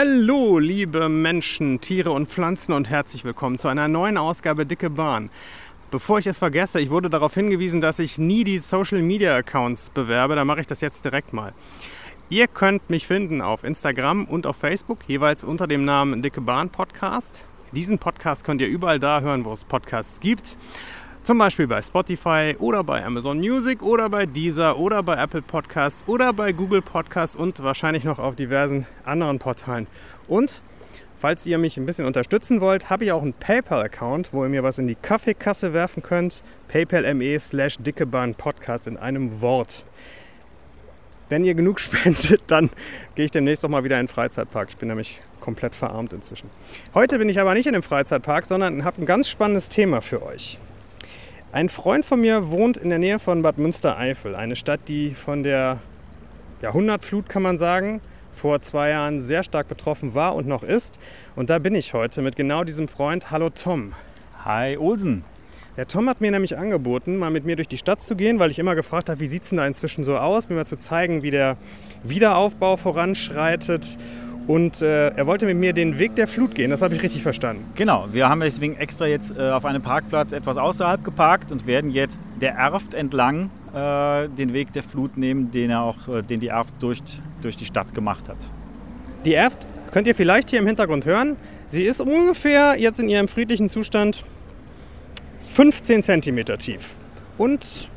Hallo, liebe Menschen, Tiere und Pflanzen und herzlich willkommen zu einer neuen Ausgabe Dicke Bahn. Bevor ich es vergesse, ich wurde darauf hingewiesen, dass ich nie die Social Media Accounts bewerbe, da mache ich das jetzt direkt mal. Ihr könnt mich finden auf Instagram und auf Facebook, jeweils unter dem Namen Dicke Bahn Podcast. Diesen Podcast könnt ihr überall da hören, wo es Podcasts gibt. Zum Beispiel bei Spotify oder bei Amazon Music oder bei Deezer oder bei Apple Podcasts oder bei Google Podcasts und wahrscheinlich noch auf diversen anderen Portalen. Und falls ihr mich ein bisschen unterstützen wollt, habe ich auch einen PayPal-Account, wo ihr mir was in die Kaffeekasse werfen könnt. PayPal.me slash Podcast in einem Wort. Wenn ihr genug spendet, dann gehe ich demnächst auch mal wieder in den Freizeitpark. Ich bin nämlich komplett verarmt inzwischen. Heute bin ich aber nicht in dem Freizeitpark, sondern habe ein ganz spannendes Thema für euch. Ein Freund von mir wohnt in der Nähe von Bad Münstereifel, eine Stadt, die von der Jahrhundertflut, kann man sagen, vor zwei Jahren sehr stark betroffen war und noch ist. Und da bin ich heute mit genau diesem Freund. Hallo Tom. Hi Olsen. Der Tom hat mir nämlich angeboten, mal mit mir durch die Stadt zu gehen, weil ich immer gefragt habe, wie sieht es denn da inzwischen so aus, mir mal zu zeigen, wie der Wiederaufbau voranschreitet und äh, er wollte mit mir den Weg der Flut gehen, das habe ich richtig verstanden. Genau, wir haben deswegen extra jetzt äh, auf einem Parkplatz etwas außerhalb geparkt und werden jetzt der Erft entlang äh, den Weg der Flut nehmen, den, er auch, äh, den die Erft durch, durch die Stadt gemacht hat. Die Erft könnt ihr vielleicht hier im Hintergrund hören. Sie ist ungefähr jetzt in ihrem friedlichen Zustand 15 cm tief und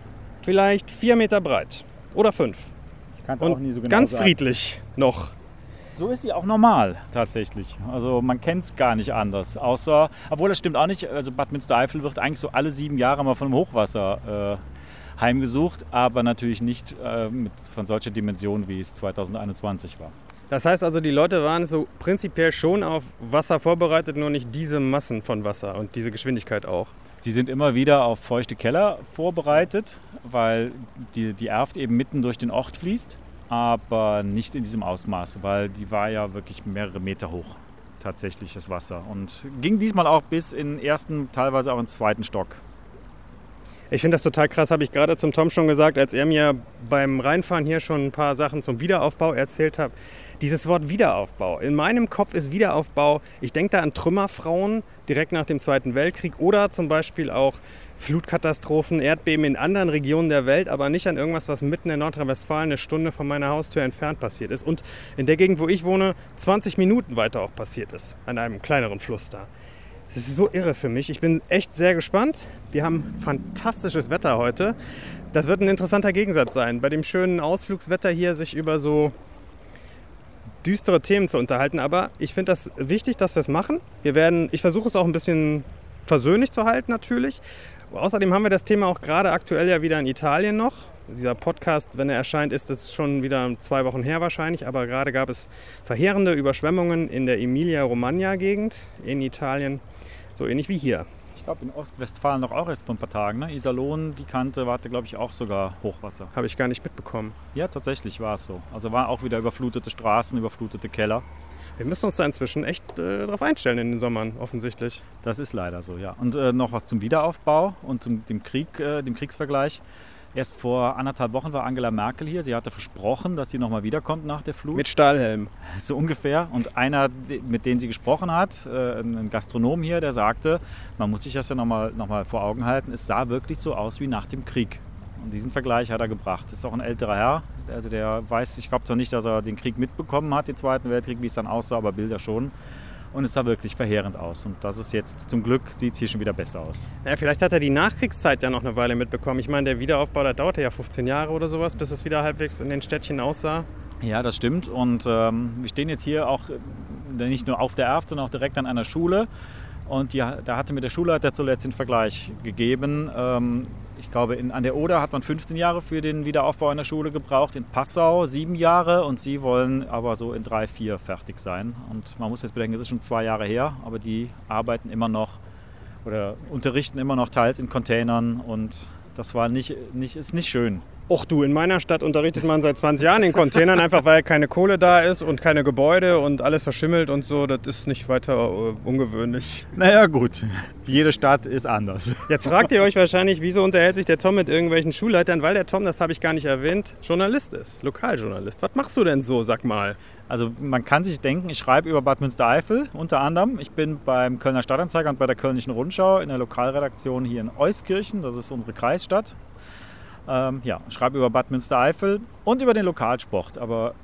vielleicht 4 Meter breit oder 5. Ich kann es auch nie so genau Ganz sagen. friedlich noch. So ist sie auch normal tatsächlich. Also man kennt es gar nicht anders. Außer, obwohl das stimmt auch nicht, also Bad Münstereifel wird eigentlich so alle sieben Jahre mal von einem Hochwasser äh, heimgesucht, aber natürlich nicht äh, mit, von solcher Dimension, wie es 2021 war. Das heißt also, die Leute waren so prinzipiell schon auf Wasser vorbereitet, nur nicht diese Massen von Wasser und diese Geschwindigkeit auch. Sie sind immer wieder auf feuchte Keller vorbereitet, weil die, die Erft eben mitten durch den Ort fließt aber nicht in diesem Ausmaß, weil die war ja wirklich mehrere Meter hoch, tatsächlich das Wasser. Und ging diesmal auch bis in den ersten, teilweise auch in den zweiten Stock. Ich finde das total krass, habe ich gerade zum Tom schon gesagt, als er mir beim Reinfahren hier schon ein paar Sachen zum Wiederaufbau erzählt hat. Dieses Wort Wiederaufbau. In meinem Kopf ist Wiederaufbau, ich denke da an Trümmerfrauen direkt nach dem Zweiten Weltkrieg oder zum Beispiel auch Flutkatastrophen, Erdbeben in anderen Regionen der Welt, aber nicht an irgendwas, was mitten in Nordrhein-Westfalen eine Stunde von meiner Haustür entfernt passiert ist. Und in der Gegend, wo ich wohne, 20 Minuten weiter auch passiert ist, an einem kleineren Fluss da. Das ist so irre für mich. Ich bin echt sehr gespannt. Wir haben fantastisches Wetter heute. Das wird ein interessanter Gegensatz sein, bei dem schönen Ausflugswetter hier sich über so düstere Themen zu unterhalten. Aber ich finde das wichtig, dass wir es machen. Wir werden, ich versuche es auch ein bisschen versöhnlich zu halten natürlich. Außerdem haben wir das Thema auch gerade aktuell ja wieder in Italien noch. Dieser Podcast, wenn er erscheint, ist es schon wieder zwei Wochen her wahrscheinlich, aber gerade gab es verheerende Überschwemmungen in der Emilia-Romagna-Gegend in Italien, so ähnlich wie hier. Ich glaube in Ostwestfalen noch auch erst vor ein paar Tagen. Ne? Iserlohn, die Kante, war glaube ich auch sogar Hochwasser. Habe ich gar nicht mitbekommen. Ja, tatsächlich war es so. Also waren auch wieder überflutete Straßen, überflutete Keller. Wir müssen uns da inzwischen echt äh, darauf einstellen in den Sommern, offensichtlich. Das ist leider so, ja. Und äh, noch was zum Wiederaufbau und zum dem Krieg, äh, dem Kriegsvergleich. Erst vor anderthalb Wochen war Angela Merkel hier. Sie hatte versprochen, dass sie nochmal wiederkommt nach der Flut. Mit Stahlhelm. So ungefähr. Und einer, mit dem sie gesprochen hat, äh, ein Gastronom hier, der sagte, man muss sich das ja nochmal noch mal vor Augen halten, es sah wirklich so aus wie nach dem Krieg. Und diesen Vergleich hat er gebracht. Ist auch ein älterer Herr, also der weiß, ich glaube zwar nicht, dass er den Krieg mitbekommen hat, den Zweiten Weltkrieg, wie es dann aussah, aber Bilder schon. Und es sah wirklich verheerend aus. Und das ist jetzt, zum Glück, sieht es hier schon wieder besser aus. Ja, vielleicht hat er die Nachkriegszeit ja noch eine Weile mitbekommen. Ich meine, der Wiederaufbau, der dauerte ja 15 Jahre oder sowas, bis es wieder halbwegs in den Städtchen aussah. Ja, das stimmt. Und ähm, wir stehen jetzt hier auch äh, nicht nur auf der Erft, sondern auch direkt an einer Schule. Und die, da hatte mir der Schulleiter zuletzt den Vergleich gegeben. Ähm, ich glaube, in, an der Oder hat man 15 Jahre für den Wiederaufbau einer Schule gebraucht, in Passau sieben Jahre und sie wollen aber so in drei, vier fertig sein. Und man muss jetzt bedenken, es ist schon zwei Jahre her, aber die arbeiten immer noch oder unterrichten immer noch teils in Containern und das war nicht, nicht, ist nicht schön. Och du, in meiner Stadt unterrichtet man seit 20 Jahren in Containern, einfach weil keine Kohle da ist und keine Gebäude und alles verschimmelt und so. Das ist nicht weiter äh, ungewöhnlich. Naja, gut. Jede Stadt ist anders. Jetzt fragt ihr euch wahrscheinlich, wieso unterhält sich der Tom mit irgendwelchen Schulleitern? Weil der Tom, das habe ich gar nicht erwähnt, Journalist ist, Lokaljournalist. Was machst du denn so, sag mal? Also man kann sich denken, ich schreibe über Bad Münstereifel unter anderem. Ich bin beim Kölner Stadtanzeiger und bei der Kölnischen Rundschau in der Lokalredaktion hier in Euskirchen. Das ist unsere Kreisstadt. Ähm, ja, schreibe über Bad Münstereifel und über den Lokalsport, aber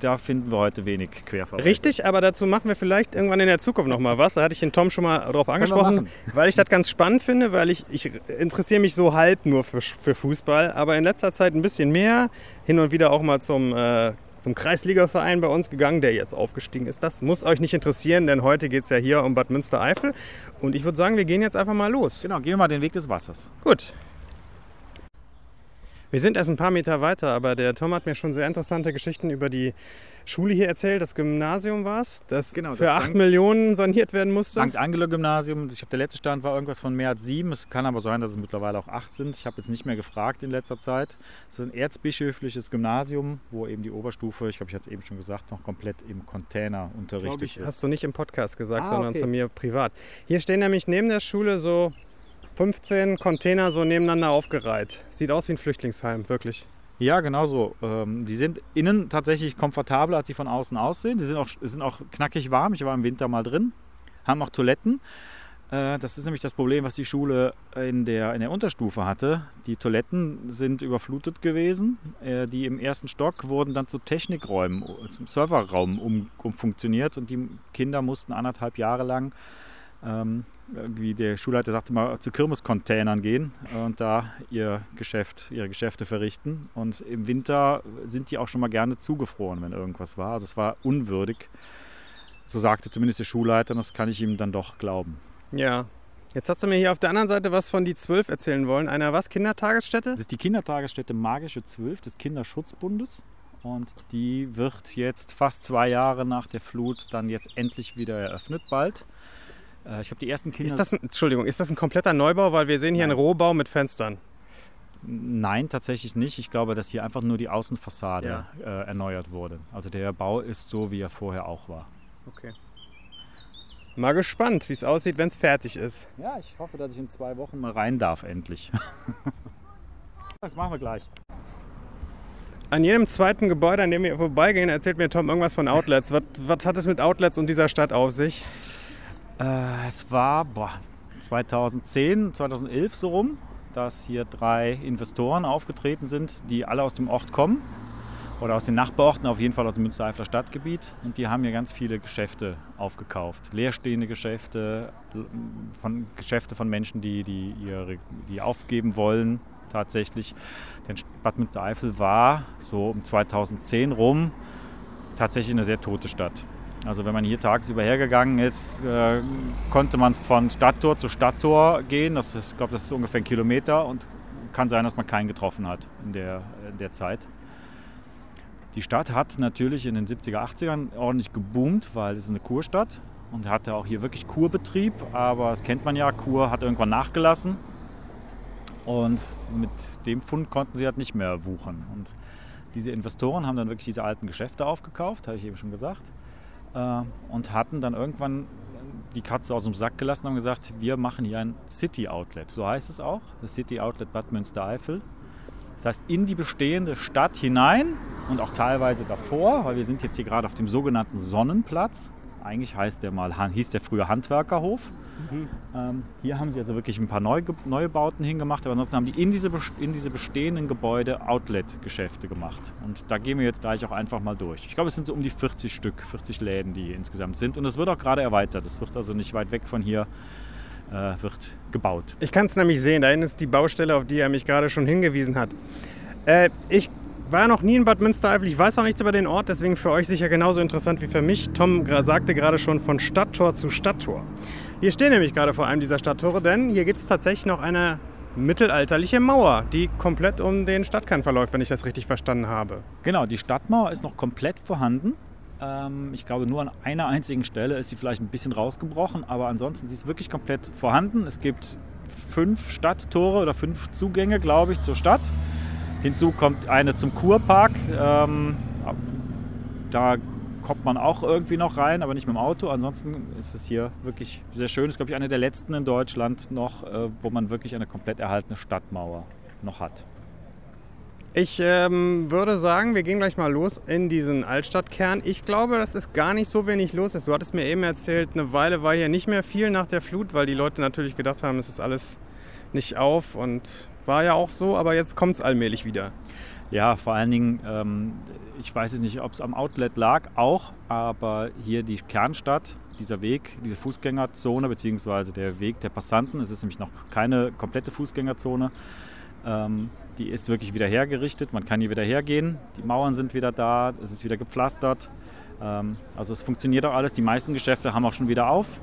da finden wir heute wenig Querverweise. Richtig, aber dazu machen wir vielleicht irgendwann in der Zukunft noch mal was. Da hatte ich den Tom schon mal drauf angesprochen, weil ich das ganz spannend finde, weil ich, ich interessiere mich so halb nur für, für Fußball, aber in letzter Zeit ein bisschen mehr, hin und wieder auch mal zum äh, zum Kreisligaverein bei uns gegangen, der jetzt aufgestiegen ist. Das muss euch nicht interessieren, denn heute geht es ja hier um Bad Münstereifel. Und ich würde sagen, wir gehen jetzt einfach mal los. Genau, gehen wir mal den Weg des Wassers. Gut. Wir sind erst ein paar Meter weiter, aber der Tom hat mir schon sehr interessante Geschichten über die Schule hier erzählt. Das Gymnasium war es, das genau, für das 8 Millionen saniert werden musste. St. Angelo Gymnasium. Ich habe der letzte Stand war irgendwas von mehr als sieben. Es kann aber sein, dass es mittlerweile auch acht sind. Ich habe jetzt nicht mehr gefragt in letzter Zeit. Es ist ein erzbischöfliches Gymnasium, wo eben die Oberstufe, ich glaube, ich hatte es eben schon gesagt, noch komplett im Container unterrichtet ich, wird. Hast du nicht im Podcast gesagt, ah, sondern okay. zu mir privat. Hier stehen nämlich neben der Schule so 15 Container so nebeneinander aufgereiht. Sieht aus wie ein Flüchtlingsheim, wirklich. Ja, genau so. Ähm, die sind innen tatsächlich komfortabler, als sie von außen aussehen. Sie sind auch, sind auch knackig warm. Ich war im Winter mal drin. Haben auch Toiletten. Äh, das ist nämlich das Problem, was die Schule in der, in der Unterstufe hatte. Die Toiletten sind überflutet gewesen. Äh, die im ersten Stock wurden dann zu Technikräumen, zum Serverraum um, umfunktioniert und die Kinder mussten anderthalb Jahre lang ähm, irgendwie der Schulleiter sagte mal, zu Kirmescontainern gehen und da ihr Geschäft, ihre Geschäfte verrichten. Und im Winter sind die auch schon mal gerne zugefroren, wenn irgendwas war. Also es war unwürdig. So sagte zumindest der Schulleiter und das kann ich ihm dann doch glauben. Ja. Jetzt hast du mir hier auf der anderen Seite was von die Zwölf erzählen wollen. Einer was? Kindertagesstätte? Das ist die Kindertagesstätte Magische Zwölf des Kinderschutzbundes. Und die wird jetzt fast zwei Jahre nach der Flut dann jetzt endlich wieder eröffnet, bald. Äh, ich habe die ersten Kinder. Ist das ein, Entschuldigung, ist das ein kompletter Neubau? Weil wir sehen hier Nein. einen Rohbau mit Fenstern. Nein, tatsächlich nicht. Ich glaube, dass hier einfach nur die Außenfassade ja. äh, erneuert wurde. Also der Bau ist so, wie er vorher auch war. Okay. Mal gespannt, wie es aussieht, wenn es fertig ist. Ja, ich hoffe, dass ich in zwei Wochen mal rein darf, endlich. das machen wir gleich. An jedem zweiten Gebäude, an dem wir vorbeigehen, erzählt mir Tom irgendwas von Outlets. Was, was hat es mit Outlets und dieser Stadt auf sich? Äh, es war boah, 2010, 2011 so rum, dass hier drei Investoren aufgetreten sind, die alle aus dem Ort kommen oder aus den Nachbarorten, auf jeden Fall aus dem Münstereifler Stadtgebiet. Und die haben hier ganz viele Geschäfte aufgekauft. Leerstehende Geschäfte, von, Geschäfte von Menschen, die, die, ihre, die aufgeben wollen tatsächlich. Denn Bad Münstereifel war so um 2010 rum tatsächlich eine sehr tote Stadt. Also wenn man hier tagsüber hergegangen ist, äh, konnte man von Stadttor zu Stadttor gehen. Das ist, ich glaube, das ist ungefähr ein Kilometer und kann sein, dass man keinen getroffen hat in der, in der Zeit. Die Stadt hat natürlich in den 70er, 80ern ordentlich geboomt, weil es eine Kurstadt und hatte auch hier wirklich Kurbetrieb. Aber das kennt man ja, Kur hat irgendwann nachgelassen. Und mit dem Fund konnten sie halt nicht mehr wuchern. Und diese Investoren haben dann wirklich diese alten Geschäfte aufgekauft, habe ich eben schon gesagt und hatten dann irgendwann die Katze aus dem Sack gelassen und haben gesagt, wir machen hier ein City Outlet. So heißt es auch, das City Outlet Bad Münstereifel. Das heißt, in die bestehende Stadt hinein und auch teilweise davor, weil wir sind jetzt hier gerade auf dem sogenannten Sonnenplatz. Eigentlich heißt der mal, hieß der früher Handwerkerhof. Mhm. Ähm, hier haben sie also wirklich ein paar Neu Neubauten hingemacht, aber ansonsten haben die in diese, in diese bestehenden Gebäude Outlet-Geschäfte gemacht. Und da gehen wir jetzt gleich auch einfach mal durch. Ich glaube, es sind so um die 40 Stück, 40 Läden, die hier insgesamt sind. Und es wird auch gerade erweitert. Es wird also nicht weit weg von hier äh, wird gebaut. Ich kann es nämlich sehen. Da hinten ist die Baustelle, auf die er mich gerade schon hingewiesen hat. Äh, ich war noch nie in Bad Münstereifel. Ich weiß auch nichts über den Ort, deswegen für euch sicher genauso interessant wie für mich. Tom sagte gerade schon von Stadttor zu Stadttor. Wir stehen nämlich gerade vor einem dieser Stadttore, denn hier gibt es tatsächlich noch eine mittelalterliche Mauer, die komplett um den Stadtkern verläuft, wenn ich das richtig verstanden habe. Genau, die Stadtmauer ist noch komplett vorhanden. Ähm, ich glaube, nur an einer einzigen Stelle ist sie vielleicht ein bisschen rausgebrochen, aber ansonsten sie ist wirklich komplett vorhanden. Es gibt fünf Stadttore oder fünf Zugänge, glaube ich, zur Stadt Hinzu kommt eine zum Kurpark. Ähm, da kommt man auch irgendwie noch rein, aber nicht mit dem Auto. Ansonsten ist es hier wirklich sehr schön. Es ist, glaube ich, eine der letzten in Deutschland noch, äh, wo man wirklich eine komplett erhaltene Stadtmauer noch hat. Ich ähm, würde sagen, wir gehen gleich mal los in diesen Altstadtkern. Ich glaube, dass es gar nicht so wenig los ist. Du hattest mir eben erzählt, eine Weile war hier nicht mehr viel nach der Flut, weil die Leute natürlich gedacht haben, es ist alles nicht auf und war ja auch so, aber jetzt kommt es allmählich wieder. Ja, vor allen Dingen, ähm, ich weiß jetzt nicht, ob es am Outlet lag, auch, aber hier die Kernstadt, dieser Weg, diese Fußgängerzone beziehungsweise der Weg der Passanten, es ist nämlich noch keine komplette Fußgängerzone, ähm, die ist wirklich wieder hergerichtet, man kann hier wieder hergehen, die Mauern sind wieder da, es ist wieder gepflastert. Ähm, also es funktioniert auch alles, die meisten Geschäfte haben auch schon wieder auf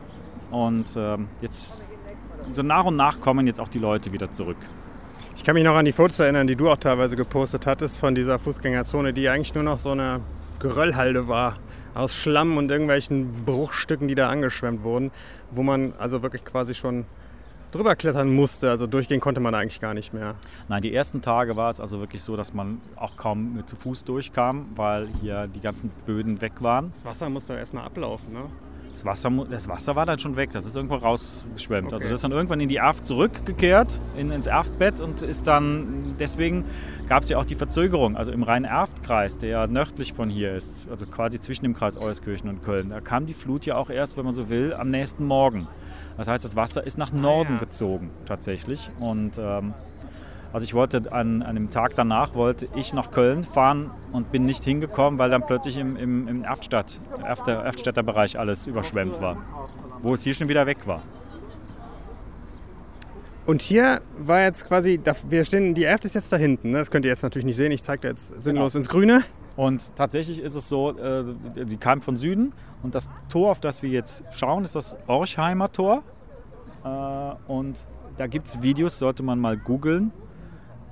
und ähm, jetzt so nach und nach kommen jetzt auch die Leute wieder zurück. Ich kann mich noch an die Fotos erinnern, die du auch teilweise gepostet hattest von dieser Fußgängerzone, die eigentlich nur noch so eine Geröllhalde war aus Schlamm und irgendwelchen Bruchstücken, die da angeschwemmt wurden, wo man also wirklich quasi schon drüber klettern musste. Also durchgehen konnte man eigentlich gar nicht mehr. Nein, die ersten Tage war es also wirklich so, dass man auch kaum zu Fuß durchkam, weil hier die ganzen Böden weg waren. Das Wasser musste erstmal ablaufen, ne? Das Wasser, das Wasser war dann schon weg, das ist irgendwo rausgeschwemmt. Okay. Also das ist dann irgendwann in die Erft zurückgekehrt, in, ins Erftbett und ist dann, deswegen gab es ja auch die Verzögerung. Also im Rhein-Erft-Kreis, der ja nördlich von hier ist, also quasi zwischen dem Kreis Euskirchen und Köln, da kam die Flut ja auch erst, wenn man so will, am nächsten Morgen. Das heißt, das Wasser ist nach Norden ah, ja. gezogen tatsächlich. Und ähm, also ich wollte an, an dem Tag danach wollte ich nach Köln fahren und bin nicht hingekommen, weil dann plötzlich im, im, im Erftstadt, Erfter, Erftstädter Bereich alles überschwemmt war, wo es hier schon wieder weg war. Und hier war jetzt quasi, wir stehen, die Erft ist jetzt da hinten. Ne? Das könnt ihr jetzt natürlich nicht sehen. Ich zeige jetzt sinnlos genau. ins Grüne. Und tatsächlich ist es so, äh, sie kam von Süden und das Tor, auf das wir jetzt schauen, ist das Orchheimer Tor. Äh, und da gibt es Videos, sollte man mal googeln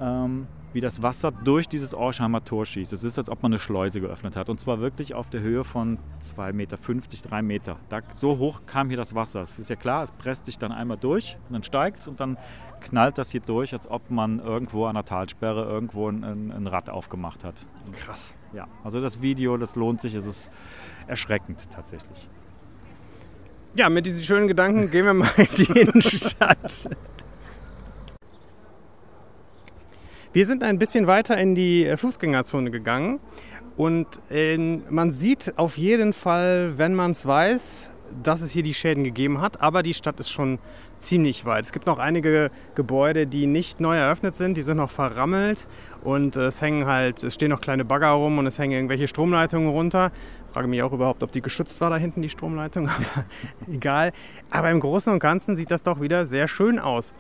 ähm, wie das Wasser durch dieses Orsheimer Tor schießt. Es ist, als ob man eine Schleuse geöffnet hat. Und zwar wirklich auf der Höhe von 2,50 Meter, 3 Meter. Da, so hoch kam hier das Wasser. Es ist ja klar, es presst sich dann einmal durch und dann steigt es und dann knallt das hier durch, als ob man irgendwo an der Talsperre irgendwo ein, ein, ein Rad aufgemacht hat. Krass. Ja, also das Video, das lohnt sich. Es ist erschreckend tatsächlich. Ja, mit diesen schönen Gedanken gehen wir mal in die Innenstadt. Wir sind ein bisschen weiter in die äh, Fußgängerzone gegangen und in, man sieht auf jeden Fall, wenn man es weiß, dass es hier die Schäden gegeben hat, aber die Stadt ist schon ziemlich weit. Es gibt noch einige Gebäude, die nicht neu eröffnet sind, die sind noch verrammelt und äh, es hängen halt, es stehen noch kleine Bagger rum und es hängen irgendwelche Stromleitungen runter. Ich frage mich auch überhaupt, ob die geschützt war da hinten, die Stromleitung, aber egal. Aber im Großen und Ganzen sieht das doch wieder sehr schön aus.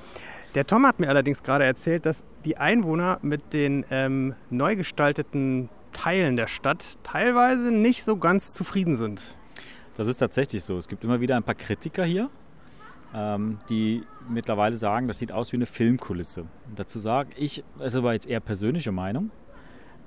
Der Tom hat mir allerdings gerade erzählt, dass die Einwohner mit den ähm, neu gestalteten Teilen der Stadt teilweise nicht so ganz zufrieden sind. Das ist tatsächlich so. Es gibt immer wieder ein paar Kritiker hier, ähm, die mittlerweile sagen, das sieht aus wie eine Filmkulisse. Und dazu sage ich, das ist aber jetzt eher persönliche Meinung,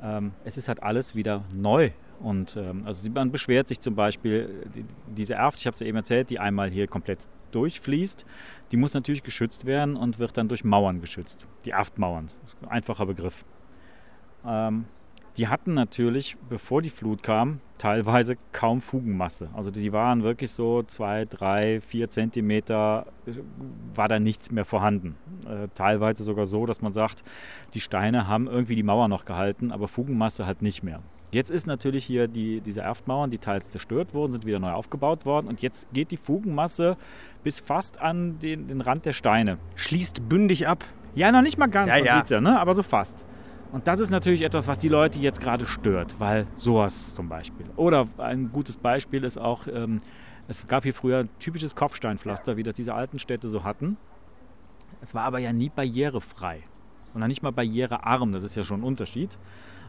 ähm, es ist halt alles wieder neu. Und ähm, also man beschwert sich zum Beispiel, die, diese Erft, ich habe es ja eben erzählt, die einmal hier komplett durchfließt, die muss natürlich geschützt werden und wird dann durch Mauern geschützt. Die Aftmauern, einfacher Begriff. Ähm, die hatten natürlich, bevor die Flut kam, teilweise kaum Fugenmasse. Also die waren wirklich so zwei, drei, vier Zentimeter, war da nichts mehr vorhanden. Äh, teilweise sogar so, dass man sagt, die Steine haben irgendwie die Mauer noch gehalten, aber Fugenmasse halt nicht mehr. Jetzt ist natürlich hier die, diese Erftmauern, die teils zerstört wurden, sind wieder neu aufgebaut worden und jetzt geht die Fugenmasse bis fast an den, den Rand der Steine. Schließt bündig ab. Ja, noch nicht mal ganz, ja, ja. ja ne? aber so fast. Und das ist natürlich etwas, was die Leute jetzt gerade stört, weil sowas zum Beispiel. Oder ein gutes Beispiel ist auch, ähm, es gab hier früher typisches Kopfsteinpflaster, wie das diese alten Städte so hatten. Es war aber ja nie barrierefrei und dann nicht mal barrierearm, das ist ja schon ein Unterschied.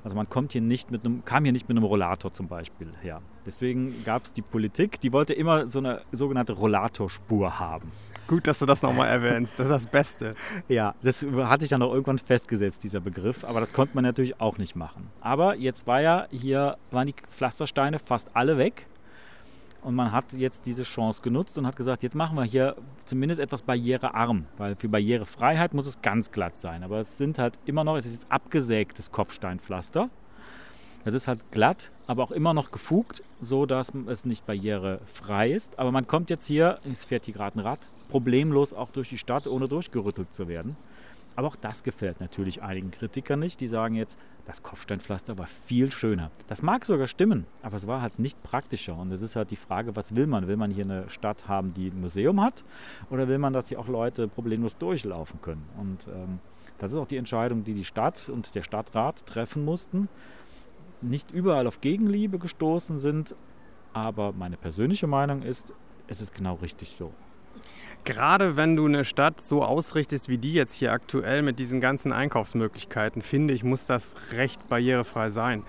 Also man kommt hier nicht mit einem, kam hier nicht mit einem Rollator zum Beispiel her. Deswegen gab es die Politik, die wollte immer so eine sogenannte Rollatorspur haben. Gut, dass du das nochmal erwähnst. Das ist das Beste. Ja, das hatte ich dann auch irgendwann festgesetzt, dieser Begriff. Aber das konnte man natürlich auch nicht machen. Aber jetzt war ja hier, waren die Pflastersteine fast alle weg. Und man hat jetzt diese Chance genutzt und hat gesagt, jetzt machen wir hier zumindest etwas barrierearm, weil für Barrierefreiheit muss es ganz glatt sein. Aber es sind halt immer noch, es ist jetzt abgesägtes Kopfsteinpflaster. Es ist halt glatt, aber auch immer noch gefugt, so dass es nicht barrierefrei ist. Aber man kommt jetzt hier, es fährt hier gerade ein Rad, problemlos auch durch die Stadt, ohne durchgerüttelt zu werden. Aber auch das gefällt natürlich einigen Kritikern nicht. Die sagen jetzt, das Kopfsteinpflaster war viel schöner. Das mag sogar stimmen, aber es war halt nicht praktischer. Und es ist halt die Frage, was will man? Will man hier eine Stadt haben, die ein Museum hat? Oder will man, dass hier auch Leute problemlos durchlaufen können? Und ähm, das ist auch die Entscheidung, die die Stadt und der Stadtrat treffen mussten. Nicht überall auf Gegenliebe gestoßen sind, aber meine persönliche Meinung ist, es ist genau richtig so. Gerade wenn du eine Stadt so ausrichtest wie die jetzt hier aktuell mit diesen ganzen Einkaufsmöglichkeiten, finde ich, muss das recht barrierefrei sein.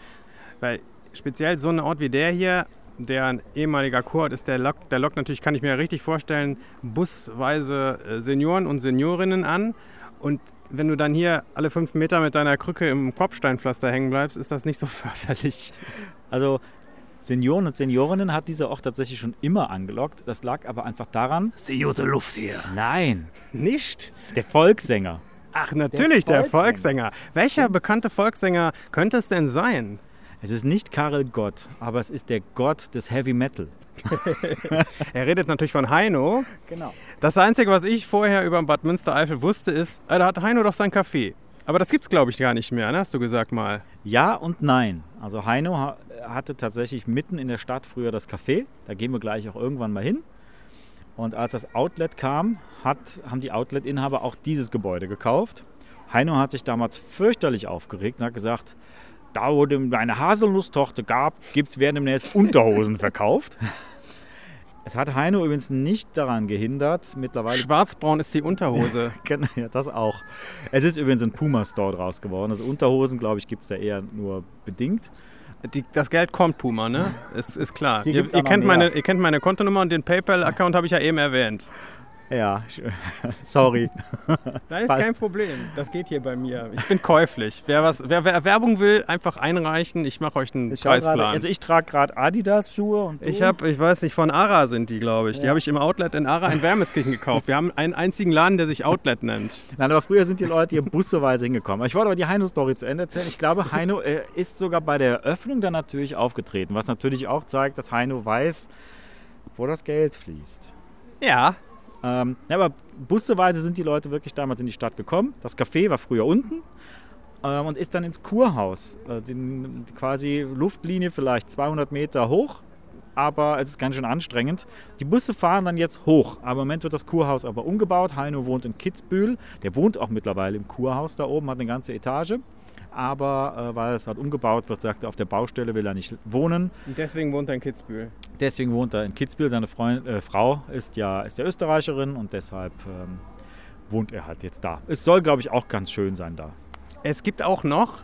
Weil speziell so ein Ort wie der hier, der ein ehemaliger Kurort ist, der lockt, der lockt natürlich, kann ich mir richtig vorstellen, busweise äh, Senioren und Seniorinnen an. Und wenn du dann hier alle fünf Meter mit deiner Krücke im Kopfsteinpflaster hängen bleibst, ist das nicht so förderlich. Also Senioren und Seniorinnen hat dieser Ort tatsächlich schon immer angelockt. Das lag aber einfach daran. Sie gute Luft hier. Nein, Nicht? der Volkssänger. Ach, natürlich, der, Der Volkssänger. Welcher bekannte Volkssänger könnte es denn sein? Es ist nicht Karel Gott, aber es ist der Gott des Heavy Metal. Er redet natürlich von Heino. Genau. Das Einzige, was ich vorher über Bad Münstereifel wusste, ist, äh, da hat Heino doch sein Café. Aber das gibt's, glaube ich, gar nicht mehr, ne? hast du gesagt mal. Ja und nein. Also Heino hatte tatsächlich mitten in der Stadt früher das Café. Da gehen wir gleich auch irgendwann mal hin. Und als das Outlet kam, hat, haben die Outlet-Inhaber auch dieses Gebäude gekauft. Heino hat sich damals fürchterlich aufgeregt und hat gesagt, da wo es eine Haselnusstorte gab, gibt's, werden demnächst Unterhosen verkauft. Es hat Heino übrigens nicht daran gehindert, mittlerweile Schwarzbraun ist die Unterhose. Genau, ja, das auch. Es ist übrigens ein Puma-Store draus geworden. Also Unterhosen, glaube ich, gibt es da eher nur bedingt. Die, das Geld kommt, Puma, ne? Ist, ist klar. Ihr, ihr, kennt meine, ihr kennt meine Kontonummer und den PayPal-Account habe ich ja eben erwähnt. Ja, sorry. Nein, ist Passt. kein Problem. Das geht hier bei mir. Ich bin käuflich. Wer, was, wer, wer Werbung will, einfach einreichen. Ich mache euch einen Ich, schau grade- Preisplan. also ich trage gerade Adidas-Schuhe und du? Ich habe, ich weiß nicht, von Ara sind die, glaube ich. Die Ja. habe ich im Outlet in Ara in Wermelskirchen gekauft. Wir haben einen einzigen Laden, der sich Outlet nennt. Nein, aber früher sind die Leute hier busseweise hingekommen. Ich wollte aber die Heino-Story zu Ende erzählen. Ich glaube, Heino äh, ist sogar bei der Eröffnung dann natürlich aufgetreten, was natürlich auch zeigt, dass Heino weiß, wo das Geld fließt. Ja, Ähm, ja, aber busseweise sind die Leute wirklich damals in die Stadt gekommen. Das Café war früher unten ähm, und ist dann ins Kurhaus. Äh, den, quasi Luftlinie vielleicht 200 Meter hoch, aber es ist ganz schön anstrengend. Die Busse fahren dann jetzt hoch. Aber im Moment wird das Kurhaus aber umgebaut. Heino wohnt in Kitzbühel. Der wohnt auch mittlerweile im Kurhaus da oben, hat eine ganze Etage. Aber äh, weil es halt umgebaut wird, sagt er, auf der Baustelle will er nicht wohnen. und deswegen wohnt er in Kitzbühel. Deswegen wohnt er in Kitzbühel. Seine Freund, äh, Frau ist ja, ist ja Österreicherin und deshalb ähm, wohnt er halt jetzt da. Es soll, glaube ich, auch ganz schön sein da. Es gibt auch noch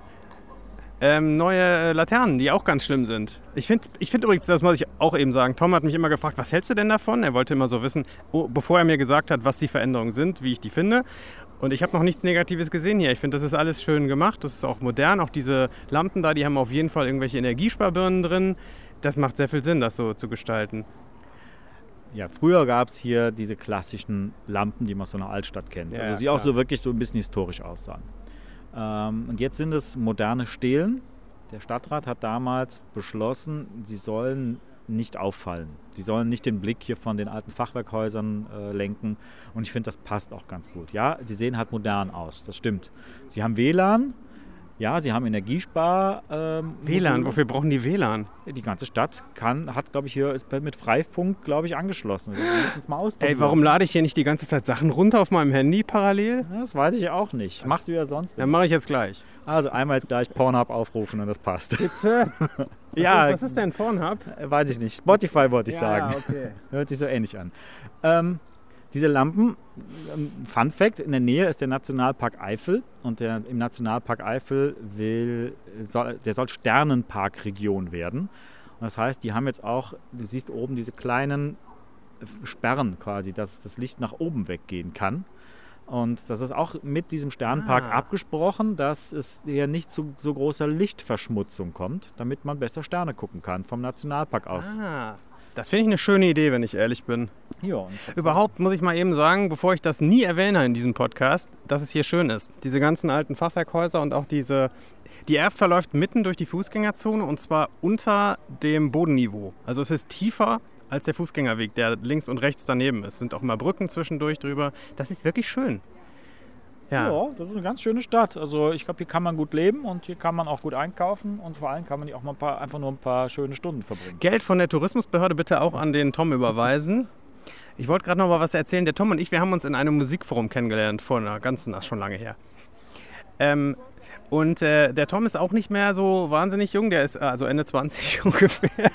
ähm, neue äh, Laternen, die auch ganz schlimm sind. Ich finde ich find übrigens, das muss ich auch eben sagen, Tom hat mich immer gefragt, was hältst du denn davon? Er wollte immer so wissen, oh, bevor er mir gesagt hat, was die Veränderungen sind, wie ich die finde. Und ich habe noch nichts Negatives gesehen hier. Ich finde, das ist alles schön gemacht. Das ist auch modern. Auch diese Lampen da, die haben auf jeden Fall irgendwelche Energiesparbirnen drin. Das macht sehr viel Sinn, das so zu gestalten. Ja, früher gab es hier diese klassischen Lampen, die man aus so einer Altstadt kennt. Ja, also ja, die auch so wirklich so ein bisschen historisch aussahen. Ähm, und jetzt sind es moderne Stelen. Der Stadtrat hat damals beschlossen, sie sollen nicht auffallen. Sie sollen nicht den Blick hier von den alten Fachwerkhäusern äh, lenken. Und ich finde, das passt auch ganz gut. Ja, sie sehen halt modern aus, das stimmt. Sie haben WLAN, ja, sie haben Energiespar. Ähm, WLAN, wofür brauchen die WLAN? Die ganze Stadt kann, hat, glaube ich, hier ist mit Freifunk, glaube ich, angeschlossen. Also, mal. Ey, warum lade ich hier nicht die ganze Zeit Sachen runter auf meinem Handy parallel? Ja, Das weiß ich auch nicht. Machst du ja sonst. Dann mache ich jetzt gleich. Also einmal jetzt gleich Pornhub aufrufen und das passt. Bitte? Ja. Was ist, was ist denn Pornhub? Äh, Weiß ich nicht. Spotify wollte ich sagen. okay. Hört sich so ähnlich an. Ähm, diese Lampen, ähm, Fun Fact, in der Nähe ist der Nationalpark Eifel und der, im Nationalpark Eifel will, soll, der soll Sternenparkregion werden. Und das heißt, die haben jetzt auch, du siehst oben diese kleinen äh, Sperren quasi, dass das Licht nach oben weggehen kann. Und das ist auch mit diesem Sternenpark Ah. abgesprochen, dass es hier nicht zu so großer Lichtverschmutzung kommt, damit man besser Sterne gucken kann vom Nationalpark aus. Ah. Das finde ich eine schöne Idee, wenn ich ehrlich bin. Ja, Überhaupt muss ich mal eben sagen, bevor ich das nie erwähne in diesem Podcast, dass es hier schön ist. Diese ganzen alten Fachwerkhäuser und auch diese. Die Erft verläuft mitten durch die Fußgängerzone und zwar unter dem Bodenniveau. Also es ist tiefer als der Fußgängerweg, der links und rechts daneben ist. Es sind auch mal Brücken zwischendurch drüber. Das ist wirklich schön. Ja. ja, das ist eine ganz schöne Stadt. Also ich glaube, hier kann man gut leben und hier kann man auch gut einkaufen und vor allem kann man hier auch mal ein paar, einfach nur ein paar schöne Stunden verbringen. Geld von der Tourismusbehörde bitte auch an den Tom überweisen. Ich wollte gerade noch mal was erzählen. Der Tom und ich, wir haben uns in einem Musikforum kennengelernt vor einer ganzen, das ist schon lange her. Ähm, und äh, der Tom ist auch nicht mehr so wahnsinnig jung, der ist äh, also Ende 20 ungefähr.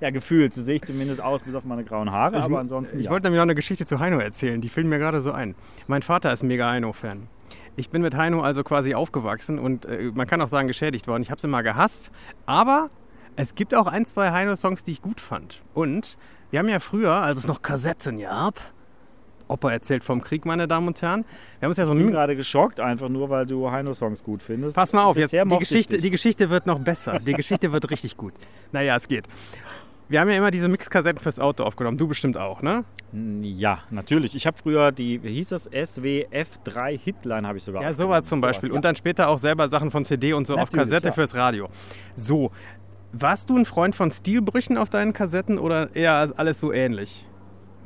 ja, gefühlt. So sehe ich zumindest aus, bis auf meine grauen Haare. Ich, aber ansonsten. Ich ja. wollte nämlich noch eine Geschichte zu Heino erzählen, die fiel mir gerade so ein. Mein Vater ist mega Heino-Fan. Ich bin mit Heino also quasi aufgewachsen und äh, man kann auch sagen geschädigt worden. Ich habe es immer gehasst, aber es gibt auch ein, zwei Heino-Songs, die ich gut fand. Und wir haben ja früher, als es noch Kassetten gab, Opa erzählt vom Krieg, meine Damen und Herren. Wir haben uns ja so ich bin gerade geschockt, einfach nur, weil du Heino-Songs gut findest. Pass mal auf, jetzt, die, Geschichte, die Geschichte wird noch besser. Die Geschichte wird richtig gut. Naja, es geht. Wir haben ja immer diese Mixkassetten fürs Auto aufgenommen. Du bestimmt auch, ne? Ja, natürlich. Ich habe früher die, wie hieß das? SWF3 Hitline habe ich sogar. Ja, sowas zum Beispiel. Ja. Und dann später auch selber Sachen von CD und so natürlich, auf Kassette ja. fürs Radio. So, warst du ein Freund von Stilbrüchen auf deinen Kassetten oder eher alles so ähnlich?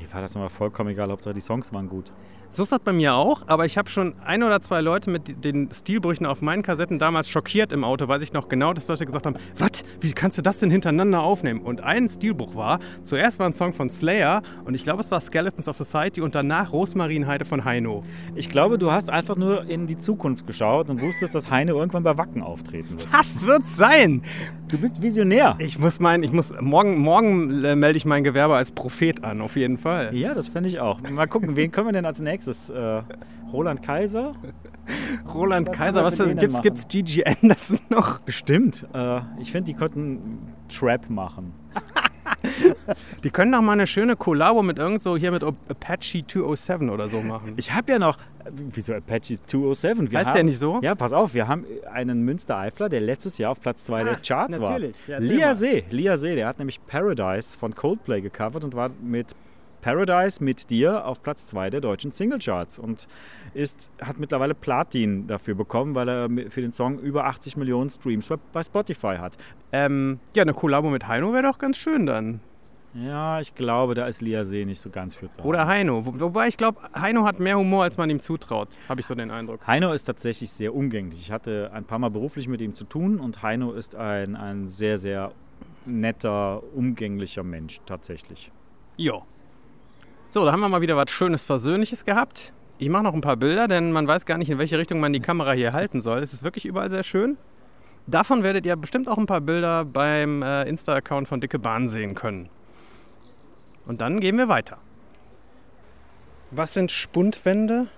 Mir war das immer vollkommen egal, Hauptsache die Songs waren gut. So ist das bei mir auch, aber ich habe schon ein oder zwei Leute mit den Stilbrüchen auf meinen Kassetten damals schockiert im Auto, weiß ich noch genau, dass Leute gesagt haben, was, wie kannst du das denn hintereinander aufnehmen? Und ein Stilbruch war, zuerst war ein Song von Slayer und ich glaube, es war Skeletons of Society und danach Rosmarinheide von Heino. Ich glaube, du hast einfach nur in die Zukunft geschaut und wusstest, dass Heino irgendwann bei Wacken auftreten wird. Das wird's sein! Du bist Visionär. Ich muss mein, ich muss, morgen, morgen äh, melde ich mein Gewerbe als Prophet an, auf jeden Fall. Ja, das finde ich auch. Mal gucken, wen können wir denn als nächstes nächstes? Äh, Roland Kaiser? Roland was Kaiser, was gibt's, gibt's Gigi Anderson noch? Bestimmt. Äh, ich finde, die könnten Trap machen. die können doch mal eine schöne Kollabo mit irgend so hier mit Apache 207 oder so machen. Ich habe ja noch, wieso Apache 207? Wir heißt haben, der nicht so? Ja, pass auf, wir haben einen Münster-Eifler, der letztes Jahr auf Platz 2 ah, der Charts natürlich. war. Ja, Lia See, Lia See, der hat nämlich Paradise von Coldplay gecovert und war mit Paradise mit dir auf Platz 2 der deutschen Singlecharts und ist, hat mittlerweile Platin dafür bekommen, weil er für den Song über 80 Millionen Streams bei Spotify hat. Ähm, ja, eine Kollabo mit Heino wäre doch ganz schön dann. Ja, ich glaube, da ist Lia See nicht so ganz für zu Oder Heino. Wobei ich glaube, Heino hat mehr Humor, als man ihm zutraut, habe ich so den Eindruck. Heino ist tatsächlich sehr umgänglich. Ich hatte ein paar Mal beruflich mit ihm zu tun und Heino ist ein, ein sehr, sehr netter, umgänglicher Mensch tatsächlich. Ja, so, da haben wir mal wieder was Schönes, Versöhnliches gehabt. Ich mache noch ein paar Bilder, denn man weiß gar nicht, in welche Richtung man die Kamera hier halten soll. Es ist wirklich überall sehr schön. Davon werdet ihr bestimmt auch ein paar Bilder beim äh, Insta-Account von Dicke Bahn sehen können. Und dann gehen wir weiter. Was sind Spundwände?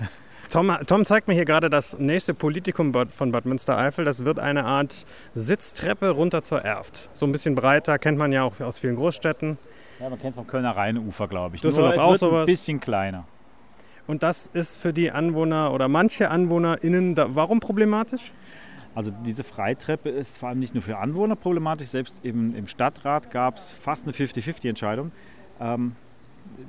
Tom, Tom, zeigt mir hier gerade das nächste Politikum von Bad Münstereifel. Das wird eine Art Sitztreppe runter zur Erft. So ein bisschen breiter, kennt man ja auch aus vielen Großstädten. Ja, man kennt es vom Kölner Rheinufer, glaube ich. Düsseldorf Nur, auch sowas. ein bisschen kleiner. Und das ist für die Anwohner oder manche AnwohnerInnen da, warum problematisch? Also diese Freitreppe ist vor allem nicht nur für Anwohner problematisch, selbst im, im Stadtrat gab es fast eine 50-50-Entscheidung. Ähm,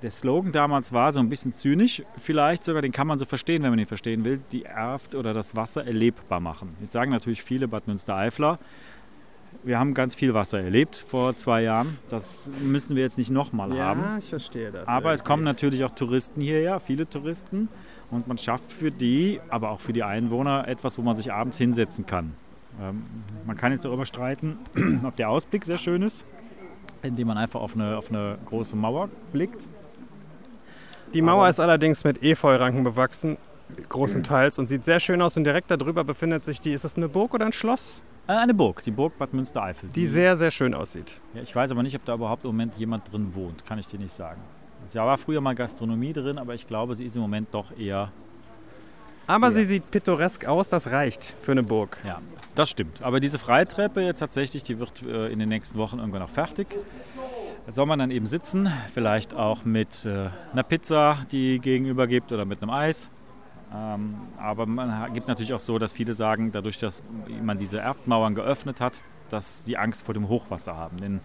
der Slogan damals war so ein bisschen zynisch, vielleicht sogar, den kann man so verstehen, wenn man ihn verstehen will, die Erft oder das Wasser erlebbar machen. Jetzt sagen natürlich viele Bad Münstereifler, wir haben ganz viel Wasser erlebt vor zwei Jahren. Das müssen wir jetzt nicht nochmal ja, haben. Ja, ich verstehe das. Aber es kommen natürlich auch Touristen hierher, viele Touristen. Und man schafft für die, aber auch für die Einwohner etwas, wo man sich abends hinsetzen kann. Ähm, man kann jetzt darüber streiten, ob der Ausblick sehr schön ist, indem man einfach auf eine, auf eine große Mauer blickt. Die Mauer aber ist allerdings mit Efeuranken bewachsen, großenteils, und sieht sehr schön aus. Und direkt darüber befindet sich die, ist es eine Burg oder ein Schloss? Äh, eine Burg, die Burg Bad Münstereifel. Die sehr, sehr schön aussieht. Ja, ich weiß aber nicht, ob da überhaupt im Moment jemand drin wohnt. Kann ich dir nicht sagen. Da war früher mal Gastronomie drin, aber ich glaube, sie ist im Moment doch eher. Aber eher. sie sieht pittoresk aus, das reicht für eine Burg. Ja, das stimmt. Aber diese Freitreppe jetzt tatsächlich, die wird äh, in den nächsten Wochen irgendwann noch fertig. Da soll man dann eben sitzen, vielleicht auch mit äh, einer Pizza, die gegenüber gibt oder mit einem Eis. Ähm, aber man gibt natürlich auch so, dass viele sagen, dadurch, dass man diese Erftmauern geöffnet hat, dass sie Angst vor dem Hochwasser haben. Denn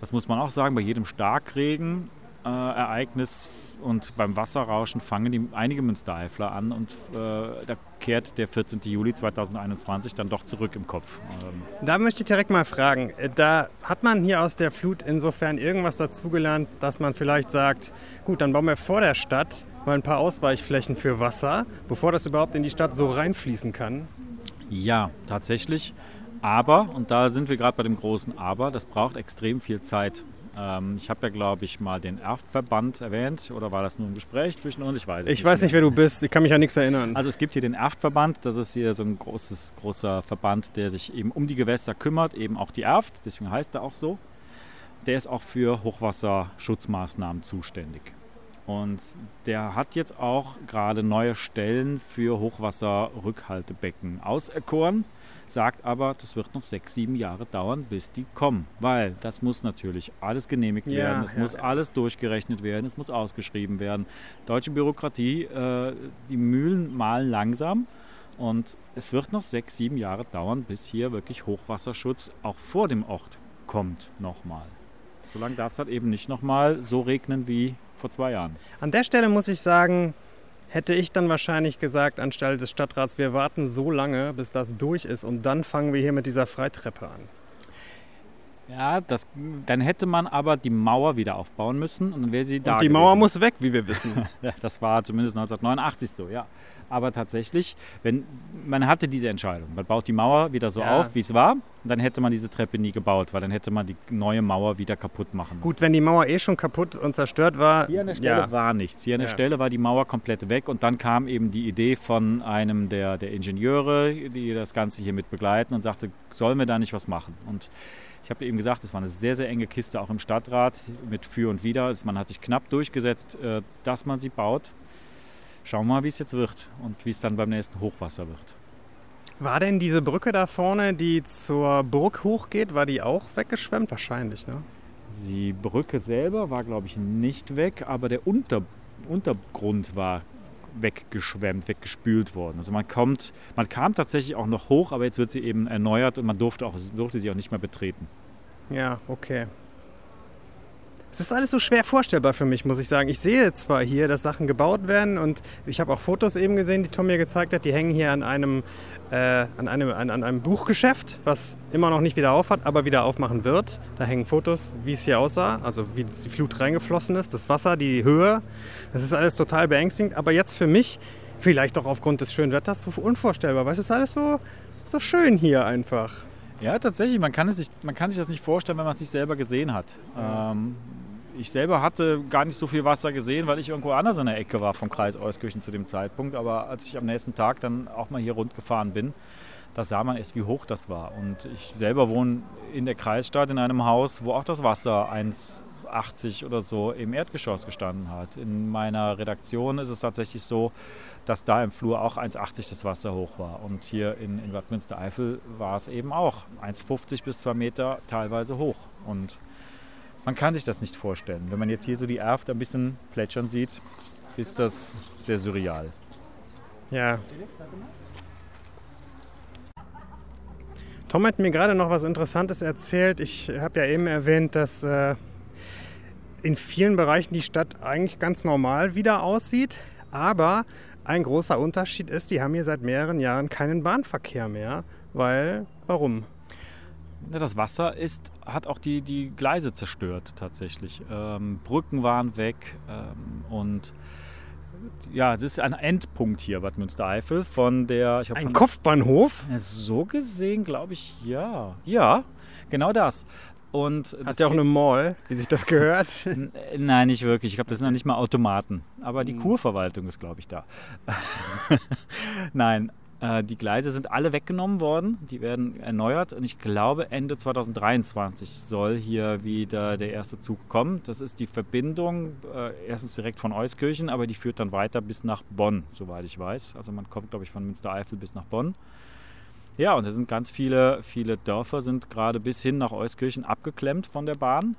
Das muss man auch sagen, bei jedem Starkregen äh, Ereignis und beim Wasserrauschen fangen die einige Münstereifler an und äh, da kehrt der 14. Juli 2021 dann doch zurück im Kopf. Ähm. Da möchte ich direkt mal fragen, äh, da hat man hier aus der Flut insofern irgendwas dazugelernt, dass man vielleicht sagt, gut, dann bauen wir vor der Stadt mal ein paar Ausweichflächen für Wasser, bevor das überhaupt in die Stadt so reinfließen kann? Ja, tatsächlich. Aber, und da sind wir gerade bei dem großen Aber, das braucht extrem viel Zeit. Ähm, ich habe ja, glaube ich, mal den Erftverband erwähnt oder war das nur ein Gespräch zwischen uns? Ich weiß Ich nicht weiß nicht, wer du bist. Ich kann mich an nichts erinnern. Also es gibt hier den Erftverband. Das ist hier so ein großes, großer Verband, der sich eben um die Gewässer kümmert, eben auch die Erft. Deswegen heißt er auch so. Der ist auch für Hochwasserschutzmaßnahmen zuständig. Und der hat jetzt auch gerade neue Stellen für Hochwasserrückhaltebecken auserkoren sagt aber, das wird noch sechs, sieben Jahre dauern, bis die kommen. Weil das muss natürlich alles genehmigt ja, werden, es ja, muss ja. alles durchgerechnet werden, es muss ausgeschrieben werden. Deutsche Bürokratie, äh, die Mühlen malen langsam. Und es wird noch sechs, sieben Jahre dauern, bis hier wirklich Hochwasserschutz auch vor dem Ort kommt nochmal. Solange darf es halt eben nicht nochmal so regnen wie vor zwei Jahren. An der Stelle muss ich sagen, hätte ich dann wahrscheinlich gesagt, anstelle des Stadtrats, wir warten so lange, bis das durch ist und dann fangen wir hier mit dieser Freitreppe an. Ja, das, dann hätte man aber die Mauer wieder aufbauen müssen und dann wäre sie da. Und die gewesen. Mauer muss weg, wie wir wissen. das war zumindest 1989 so, ja. Aber tatsächlich, wenn, man hatte diese Entscheidung. Man baut die Mauer wieder so ja. auf, wie es war. Dann hätte man diese Treppe nie gebaut, weil dann hätte man die neue Mauer wieder kaputt machen. Gut, wenn die Mauer eh schon kaputt und zerstört war. Hier an der Stelle ja. war nichts. Hier an der ja. Stelle war die Mauer komplett weg. Und dann kam eben die Idee von einem der, der Ingenieure, die das Ganze hier mit begleiten und sagte, sollen wir da nicht was machen? Und ich habe eben gesagt, es war eine sehr, sehr enge Kiste auch im Stadtrat mit Für und Wider. Man hat sich knapp durchgesetzt, äh, dass man sie baut. Schauen wir mal, wie es jetzt wird und wie es dann beim nächsten Hochwasser wird. War denn diese Brücke da vorne, die zur Burg hochgeht, war die auch weggeschwemmt? Wahrscheinlich, ne? Die Brücke selber war, glaube ich, nicht weg, aber der Unter Untergrund war weggeschwemmt, weggespült worden. Also man kommt, man kam tatsächlich auch noch hoch, aber jetzt wird sie eben erneuert und man durfte, auch, durfte sie auch nicht mehr betreten. Ja, okay. Es ist alles so schwer vorstellbar für mich, muss ich sagen. Ich sehe zwar hier, dass Sachen gebaut werden und ich habe auch Fotos eben gesehen, die Tom mir gezeigt hat. Die hängen hier an einem, äh, an, einem, an, an, einem Buchgeschäft, was immer noch nicht wieder auf hat, aber wieder aufmachen wird. Da hängen Fotos, wie es hier aussah, also wie die Flut reingeflossen ist, das Wasser, die Höhe. Das ist alles total beängstigend. Aber jetzt für mich, vielleicht auch aufgrund des schönen Wetters, so unvorstellbar, weil es ist alles so, so schön hier einfach. Ja, tatsächlich. Man kann, es sich, man kann sich das nicht vorstellen, wenn man es nicht selber gesehen hat. Ähm, ich selber hatte gar nicht so viel Wasser gesehen, weil ich irgendwo anders in der Ecke war vom Kreis Euskirchen zu dem Zeitpunkt. Aber als ich am nächsten Tag dann auch mal hier rund gefahren bin, da sah man erst, wie hoch das war. Und ich selber wohne in der Kreisstadt in einem Haus, wo auch das Wasser 1,80 oder so im Erdgeschoss gestanden hat. In meiner Redaktion ist es tatsächlich so, dass da im Flur auch 1,80 das Wasser hoch war. Und hier in, in Bad Münstereifel war es eben auch 1,50 bis 2 Meter teilweise hoch. Und man kann sich das nicht vorstellen. Wenn man jetzt hier so die Erft ein bisschen plätschern sieht, ist das sehr surreal. Ja. Tom hat mir gerade noch was Interessantes erzählt. Ich habe ja eben erwähnt, dass äh, in vielen Bereichen die Stadt eigentlich ganz normal wieder aussieht, aber ein großer Unterschied ist, die haben hier seit mehreren Jahren keinen Bahnverkehr mehr. Weil, warum? Das Wasser ist, hat auch die, die Gleise zerstört tatsächlich. Ähm, Brücken waren weg ähm, und ja, es ist ein Endpunkt hier, Bad Münstereifel, von der. ein von, Kopfbahnhof? So gesehen, glaube ich, ja. Ja, genau das. Und Hat der auch eine Mall, wie sich das gehört? Nein, nicht wirklich. Ich glaube, das sind ja nicht mal Automaten. Aber die hm. Kurverwaltung ist, glaube ich, da. Nein, äh, die Gleise sind alle weggenommen worden. Die werden erneuert. Und ich glaube, Ende 2023 soll hier wieder der erste Zug kommen. Das ist die Verbindung, äh, erstens direkt von Euskirchen, aber die führt dann weiter bis nach Bonn, soweit ich weiß. Also man kommt, glaube ich, von Münstereifel bis nach Bonn. Ja, und da sind ganz viele, viele Dörfer sind gerade bis hin nach Euskirchen abgeklemmt von der Bahn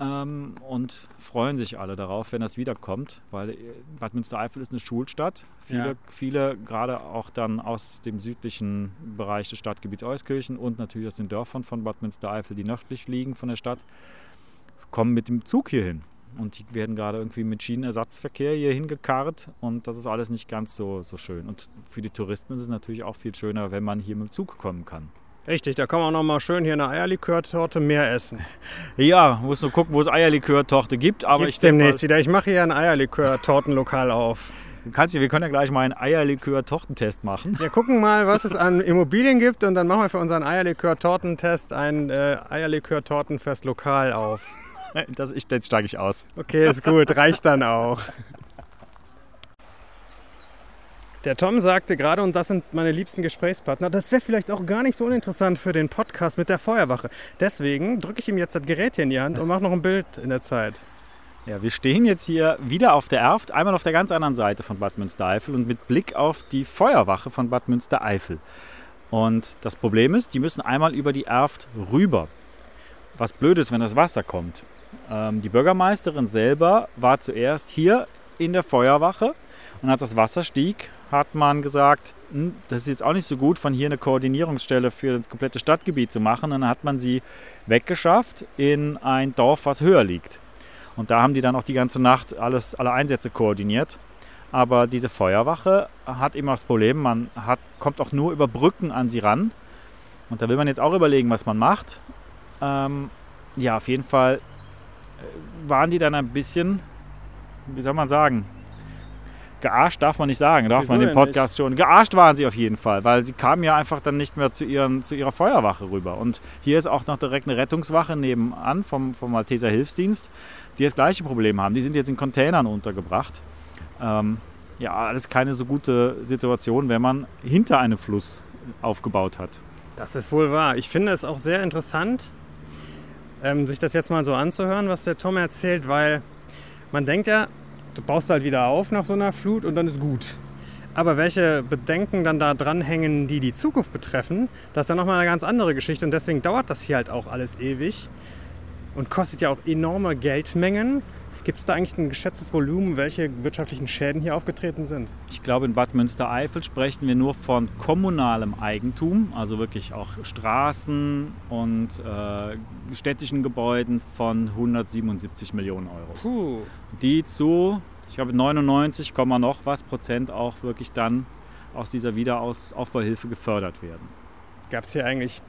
ähm, und freuen sich alle darauf, wenn das wiederkommt, weil äh, Bad Münstereifel ist eine Schulstadt. Viele, ja. viele gerade auch dann aus dem südlichen Bereich des Stadtgebiets Euskirchen und natürlich aus den Dörfern von Bad Münstereifel, die nördlich liegen von der Stadt, kommen mit dem Zug hier hin. Und die werden gerade irgendwie mit Schienenersatzverkehr hier hingekarrt und das ist alles nicht ganz so, so schön. Und für die Touristen ist es natürlich auch viel schöner, wenn man hier mit dem Zug kommen kann. Richtig, da kann man noch mal schön hier eine Eierlikörtorte mehr essen. Ja, muss nur gucken, wo es Eierlikörtorte gibt. Aber Gibt's ich demnächst mal, wieder. Ich mache hier ein Eierlikör-Tortenlokal auf. du kannst, ja- wir können ja gleich mal einen Eierlikör-Tortentest machen. Wir gucken mal, was es an Immobilien gibt und dann machen wir für unseren Eierlikör-Tortentest ein äh, Eierlikör-Tortenfest lokal auf. Das, ich, jetzt steige ich aus. Okay, ist gut, reicht dann auch. Der Tom sagte gerade, und das sind meine liebsten Gesprächspartner, das wäre vielleicht auch gar nicht so uninteressant für den Podcast mit der Feuerwache. Deswegen drücke ich ihm jetzt das Gerät hier in die Hand und mache noch ein Bild in der Zeit. Ja, wir stehen jetzt hier wieder auf der Erft, einmal auf der ganz anderen Seite von Bad Münstereifel und mit Blick auf die Feuerwache von Bad Münstereifel. Und das Problem ist, die müssen einmal über die Erft rüber. Was blöd ist, wenn das Wasser kommt. Ähm, die Bürgermeisterin selber war zuerst hier in der Feuerwache und als das Wasser stieg, hat man gesagt, "Hm, das ist jetzt auch nicht so gut, von hier eine Koordinierungsstelle für das komplette Stadtgebiet zu machen. Und dann hat man sie weggeschafft in ein Dorf, was höher liegt. Und da haben die dann auch die ganze Nacht alles, alle Einsätze koordiniert. Aber diese Feuerwache hat immer das Problem, man hat, kommt auch nur über Brücken an sie ran. Und da will man jetzt auch überlegen, was man macht. Ähm, ja, auf jeden Fall äh, waren die dann ein bisschen, wie soll man sagen, gearscht darf man nicht sagen, darf Wieso man im denn Podcast schon. Gearscht waren sie auf jeden Fall, weil sie kamen ja einfach dann nicht mehr zu, ihren, zu ihrer Feuerwache rüber. Und hier ist auch noch direkt eine Rettungswache nebenan vom, vom Malteser Hilfsdienst, die das gleiche Problem haben. Die sind jetzt in Containern untergebracht. Ähm, ja, alles keine so gute Situation, wenn man hinter einem Fluss aufgebaut hat. Das ist wohl wahr. Ich finde es auch sehr interessant, ähm, sich das jetzt mal so anzuhören, was der Tom erzählt, weil man denkt ja, du baust halt wieder auf nach so einer Flut und dann ist gut. Aber welche Bedenken dann da dranhängen, die die Zukunft betreffen, das ist ja nochmal eine ganz andere Geschichte und deswegen dauert das hier halt auch alles ewig und kostet ja auch enorme Geldmengen. Gibt es da eigentlich ein geschätztes Volumen, welche wirtschaftlichen Schäden hier aufgetreten sind? Ich glaube, in Bad Münstereifel sprechen wir nur von kommunalem Eigentum, also wirklich auch Straßen und äh, städtischen Gebäuden von 177 Millionen Euro. Puh. Die zu, ich glaube, 99, Komma noch was Prozent auch wirklich dann aus dieser Wiederaufbauhilfe gefördert werden. Gab es hier eigentlich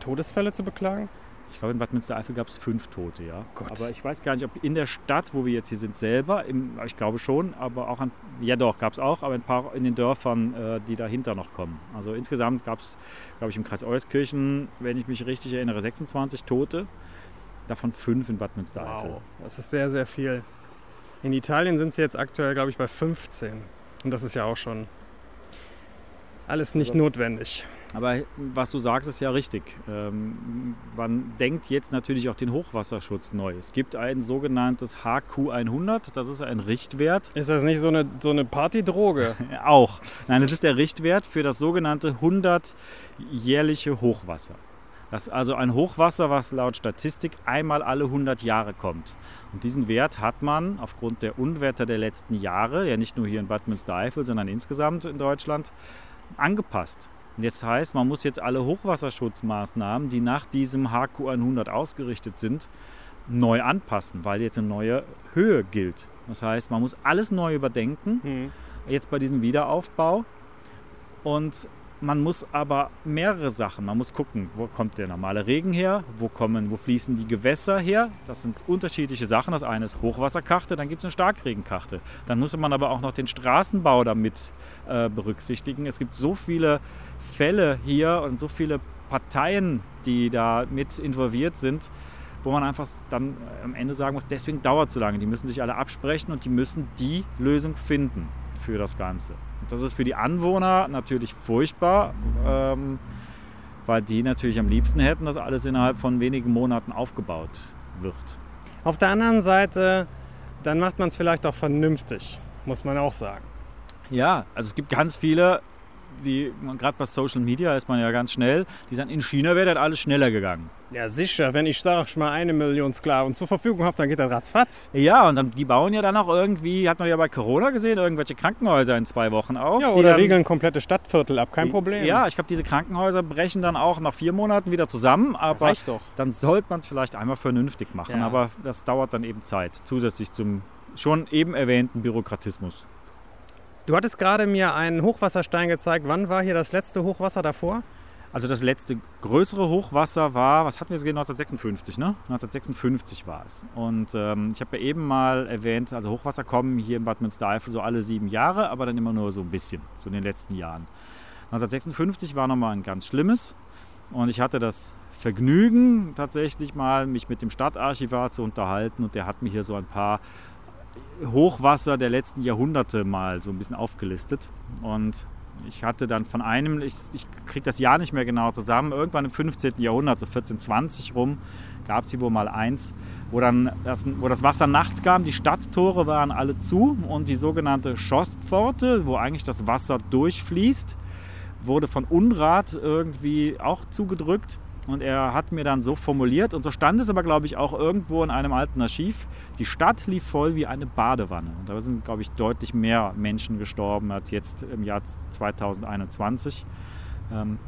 Todesfälle zu beklagen? Ich glaube, in Bad Münstereifel gab es fünf Tote, ja. Gott. Aber ich weiß gar nicht, ob in der Stadt, wo wir jetzt hier sind, selber, im, ich glaube schon, aber auch an, ja doch, gab es auch, aber ein paar in den Dörfern, äh, die dahinter noch kommen. Also insgesamt gab es, glaube ich, im Kreis Euskirchen, wenn ich mich richtig erinnere, 26 Tote, davon fünf in Bad Münstereifel. Wow, das ist sehr, sehr viel. In Italien sind sie jetzt aktuell, glaube ich, bei 15. Und das ist ja auch schon alles nicht Also- notwendig. Aber was du sagst, ist ja richtig. Ähm, man denkt jetzt natürlich auch den Hochwasserschutz neu. Es gibt ein sogenanntes HQ100, das ist ein Richtwert. Ist das nicht so eine, so eine Partydroge? Auch. Nein, es ist der Richtwert für das sogenannte 100-jährliche Hochwasser. Das ist also ein Hochwasser, was laut Statistik einmal alle 100 Jahre kommt. Und diesen Wert hat man aufgrund der Unwetter der letzten Jahre, ja nicht nur hier in Bad Münstereifel, sondern insgesamt in Deutschland, angepasst. Und jetzt heißt, man muss jetzt alle Hochwasserschutzmaßnahmen, die nach diesem HQ100 ausgerichtet sind, neu anpassen, weil jetzt eine neue Höhe gilt. Das heißt, man muss alles neu überdenken Hm. jetzt bei diesem Wiederaufbau. Und man muss aber mehrere Sachen. Man muss gucken, wo kommt der normale Regen her, wo, kommen, wo fließen die Gewässer her. Das sind unterschiedliche Sachen. Das eine ist Hochwasserkarte, dann gibt es eine Starkregenkarte. Dann muss man aber auch noch den Straßenbau damit äh, berücksichtigen. Es gibt so viele Fälle hier und so viele Parteien, die da mit involviert sind, wo man einfach dann äh, am Ende sagen muss, deswegen dauert es so lange. Die müssen sich alle absprechen und die müssen die Lösung finden für das Ganze. Und das ist für die Anwohner natürlich furchtbar, ähm, weil die natürlich am liebsten hätten, dass alles innerhalb von wenigen Monaten aufgebaut wird. Auf der anderen Seite, dann macht man es vielleicht auch vernünftig, muss man auch sagen. Ja, also es gibt ganz viele gerade bei Social Media ist man ja ganz schnell, die sagen, in China wäre das alles schneller gegangen. Ja, sicher. Wenn ich, sag ich mal, eine Million Sklaven zur Verfügung habe, dann geht das ratzfatz. Ja, und dann, die bauen ja dann auch irgendwie, hat man ja bei Corona gesehen, irgendwelche Krankenhäuser in zwei Wochen auf. Ja, oder dann, regeln komplette Stadtviertel ab, kein Problem. Ja, ich glaube, diese Krankenhäuser brechen dann auch nach vier Monaten wieder zusammen, aber Reicht doch. dann sollte man es vielleicht einmal vernünftig machen. Ja. Aber das dauert dann eben Zeit, zusätzlich zum schon eben erwähnten Bürokratismus. Du hattest gerade mir einen Hochwasserstein gezeigt. Wann war hier das letzte Hochwasser davor? Also das letzte größere Hochwasser war, was hatten wir gesehen, 1956, ne? 1956 war es. Und ähm, ich habe ja eben mal erwähnt, also Hochwasser kommen hier in Bad Münstereifel so alle sieben Jahre, aber dann immer nur so ein bisschen, so in den letzten Jahren. 1956 war nochmal ein ganz schlimmes und ich hatte das Vergnügen, tatsächlich mal mich mit dem Stadtarchivar zu unterhalten und der hat mir hier so ein paar Hochwasser der letzten Jahrhunderte mal so ein bisschen aufgelistet. Und ich hatte dann von einem, ich, ich kriege das Jahr nicht mehr genau zusammen, irgendwann im 15. Jahrhundert, so 1420 rum, gab es hier wohl mal eins, wo dann das, wo das Wasser nachts kam, die Stadttore waren alle zu und die sogenannte Schosspforte, wo eigentlich das Wasser durchfließt, wurde von Unrat irgendwie auch zugedrückt. Und er hat mir dann so formuliert, und so stand es aber, glaube ich, auch irgendwo in einem alten Archiv, die Stadt lief voll wie eine Badewanne. Und da sind, glaube ich, deutlich mehr Menschen gestorben als jetzt im Jahr 2021. Ähm,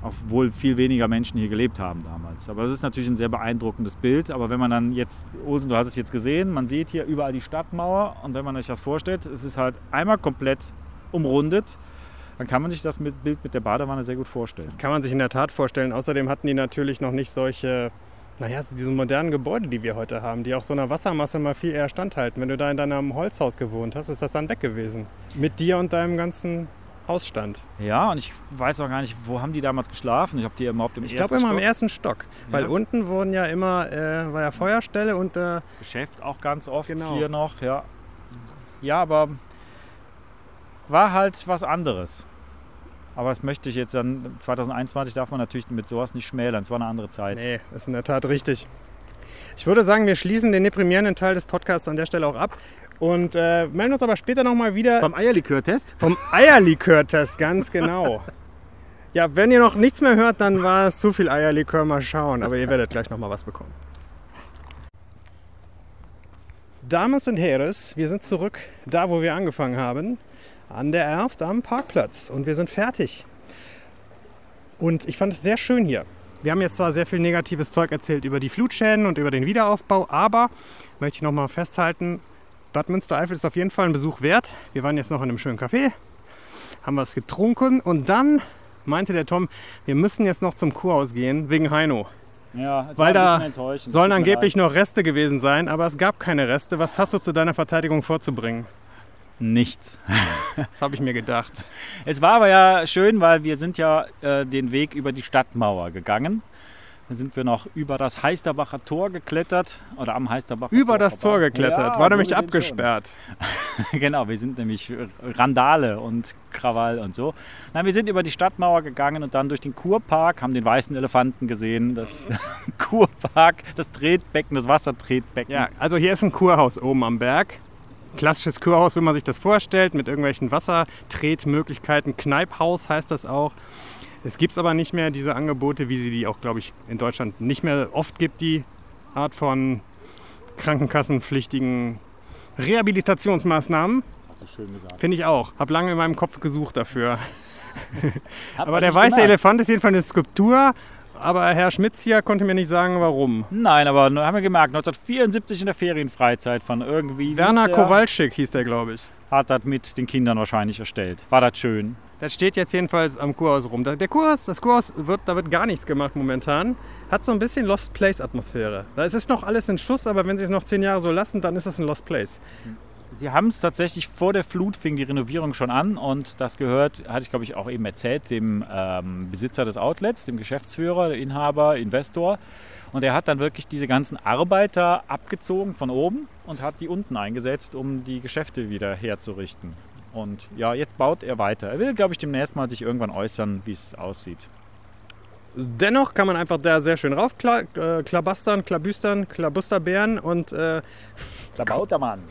obwohl viel weniger Menschen hier gelebt haben damals. Aber es ist natürlich ein sehr beeindruckendes Bild. Aber wenn man dann jetzt, Olsen, du hast es jetzt gesehen, man sieht hier überall die Stadtmauer. Und wenn man sich das vorstellt, es ist halt einmal komplett umrundet dann kann man sich das mit Bild mit der Badewanne sehr gut vorstellen. Das kann man sich in der Tat vorstellen. Außerdem hatten die natürlich noch nicht solche, naja, diese modernen Gebäude, die wir heute haben, die auch so einer Wassermasse mal viel eher standhalten. Wenn du da in deinem Holzhaus gewohnt hast, ist das dann weg gewesen. Mit dir und deinem ganzen Hausstand. Ja, und ich weiß auch gar nicht, wo haben die damals geschlafen? Ich habe die überhaupt im Ich ersten glaube immer im Stock? ersten Stock. Weil Ja. unten wurden ja immer, äh, war ja Feuerstelle und äh, Geschäft auch ganz oft Genau. hier noch, ja. Ja, aber war halt was anderes. Aber das möchte ich jetzt dann, 2021 darf man natürlich mit sowas nicht schmälern, es war eine andere Zeit. nee, ist in der Tat richtig. Ich würde sagen, wir schließen den deprimierenden Teil des Podcasts an der Stelle auch ab und äh, melden uns aber später nochmal wieder Beim Eierlikör-Test? vom Eierlikör-Test, ganz genau. Ja, wenn ihr noch nichts mehr hört, dann war es zu viel Eierlikör, mal schauen. Aber ihr werdet gleich nochmal was bekommen. Damen und Herren, wir sind zurück da, wo wir angefangen haben, an der Erft am Parkplatz. Und wir sind fertig. Und ich fand es sehr schön hier. Wir haben jetzt zwar sehr viel negatives Zeug erzählt über die Flutschäden und über den Wiederaufbau, aber möchte ich nochmal festhalten, Bad Münstereifel ist auf jeden Fall ein Besuch wert. Wir waren jetzt noch in einem schönen Café, haben was getrunken und dann meinte der Tom, wir müssen jetzt noch zum Kurhaus gehen wegen Heino. Ja, Weil da. Sollen angeblich noch Reste gewesen sein, aber es gab keine Reste. Was hast du zu deiner Verteidigung vorzubringen? Nichts. Das habe ich mir gedacht. Es war aber ja schön, weil wir sind ja äh, den Weg über die Stadtmauer gegangen. Da sind wir noch über das Heisterbacher Tor geklettert oder am Heisterbacher Über das Tor geklettert, Ja, war nämlich abgesperrt. Genau, wir sind nämlich Randale und Krawall und so. Nein, wir sind über die Stadtmauer gegangen und dann durch den Kurpark, haben den weißen Elefanten gesehen, das Kurpark, das Tretbecken, das Wassertretbecken. Ja, also hier ist ein Kurhaus oben am Berg. Klassisches Kurhaus, wie man sich das vorstellt, mit irgendwelchen Wassertretmöglichkeiten. Kneiphaus heißt das auch. Es gibt aber nicht mehr diese Angebote, wie sie die auch, glaube ich, in Deutschland nicht mehr oft gibt, die Art von krankenkassenpflichtigen Rehabilitationsmaßnahmen. Hast du schön gesagt. Finde ich auch. Habe lange in meinem Kopf gesucht dafür. Aber der weiße gemerkt. Elefant ist jedenfalls eine Skulptur. Aber Herr Schmitz hier konnte mir nicht sagen, warum. Nein, aber haben wir gemerkt, 1974 in der Ferienfreizeit von irgendwie. wie Werner hieß der? Kowalczyk hieß der, glaube ich. hat das mit den Kindern wahrscheinlich erstellt. War das schön? Das steht jetzt jedenfalls am Kurhaus rum. Der Kurhaus, das Kurhaus wird, da wird gar nichts gemacht momentan. Hat so ein bisschen Lost Place Atmosphäre. Da ist es noch alles in Schuss, aber wenn sie es noch zehn Jahre so lassen, dann ist es ein Lost Place. Sie haben es tatsächlich vor der Flut fing die Renovierung schon an und das gehört, hatte ich glaube ich auch eben erzählt, dem ähm, Besitzer des Outlets, dem Geschäftsführer, Inhaber, Investor. Und er hat dann wirklich diese ganzen Arbeiter abgezogen von oben und hat die unten eingesetzt, um die Geschäfte wieder herzurichten. Und ja, jetzt baut er weiter. Er will, glaube ich, demnächst mal sich irgendwann äußern, wie es aussieht. Dennoch kann man einfach da sehr schön raufklabastern, klabüstern, klabusterbären und äh, Da baut der Mann.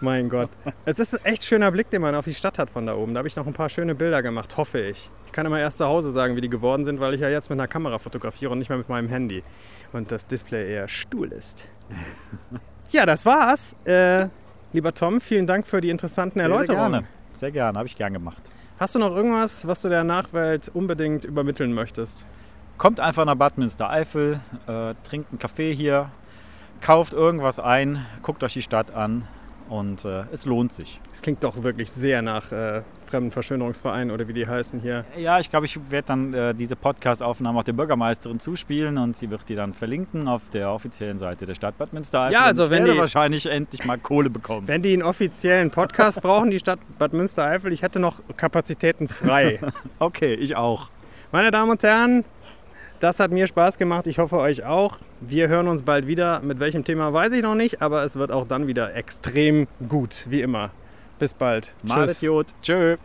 Mein Gott. Es ist ein echt schöner Blick, den man auf die Stadt hat von da oben. Da habe ich noch ein paar schöne Bilder gemacht, hoffe ich. Ich kann immer erst zu Hause sagen, wie die geworden sind, weil ich ja jetzt mit einer Kamera fotografiere und nicht mehr mit meinem Handy. Und das Display eher stuhl ist. Ja, das war's. Äh, lieber Tom, vielen Dank für die interessanten Sehr, sehr Erläuterungen. gerne. Sehr gerne, habe ich gern gemacht. Hast du noch irgendwas, was du der Nachwelt unbedingt übermitteln möchtest? Kommt einfach nach Bad Münstereifel, äh, trinkt einen Kaffee hier, kauft irgendwas ein, guckt euch die Stadt an und äh, es lohnt sich. Es klingt doch wirklich sehr nach äh, Fremdenverschönerungsverein oder wie die heißen hier. Ja, ich glaube, ich werde dann äh, diese Podcast-Aufnahme auch der Bürgermeisterin zuspielen und sie wird die dann verlinken auf der offiziellen Seite der Stadt Bad Münstereifel. Ja, also wenn die- wahrscheinlich endlich mal Kohle bekommen. Wenn die einen offiziellen Podcast brauchen, die Stadt Bad Münstereifel, ich hätte noch Kapazitäten frei. Okay, ich auch. Meine Damen und Herren, das hat mir Spaß gemacht. Ich hoffe euch auch. Wir hören uns bald wieder. Mit welchem Thema weiß ich noch nicht, aber es wird auch dann wieder extrem gut, wie immer. Bis bald. Malet Jod. Tschö.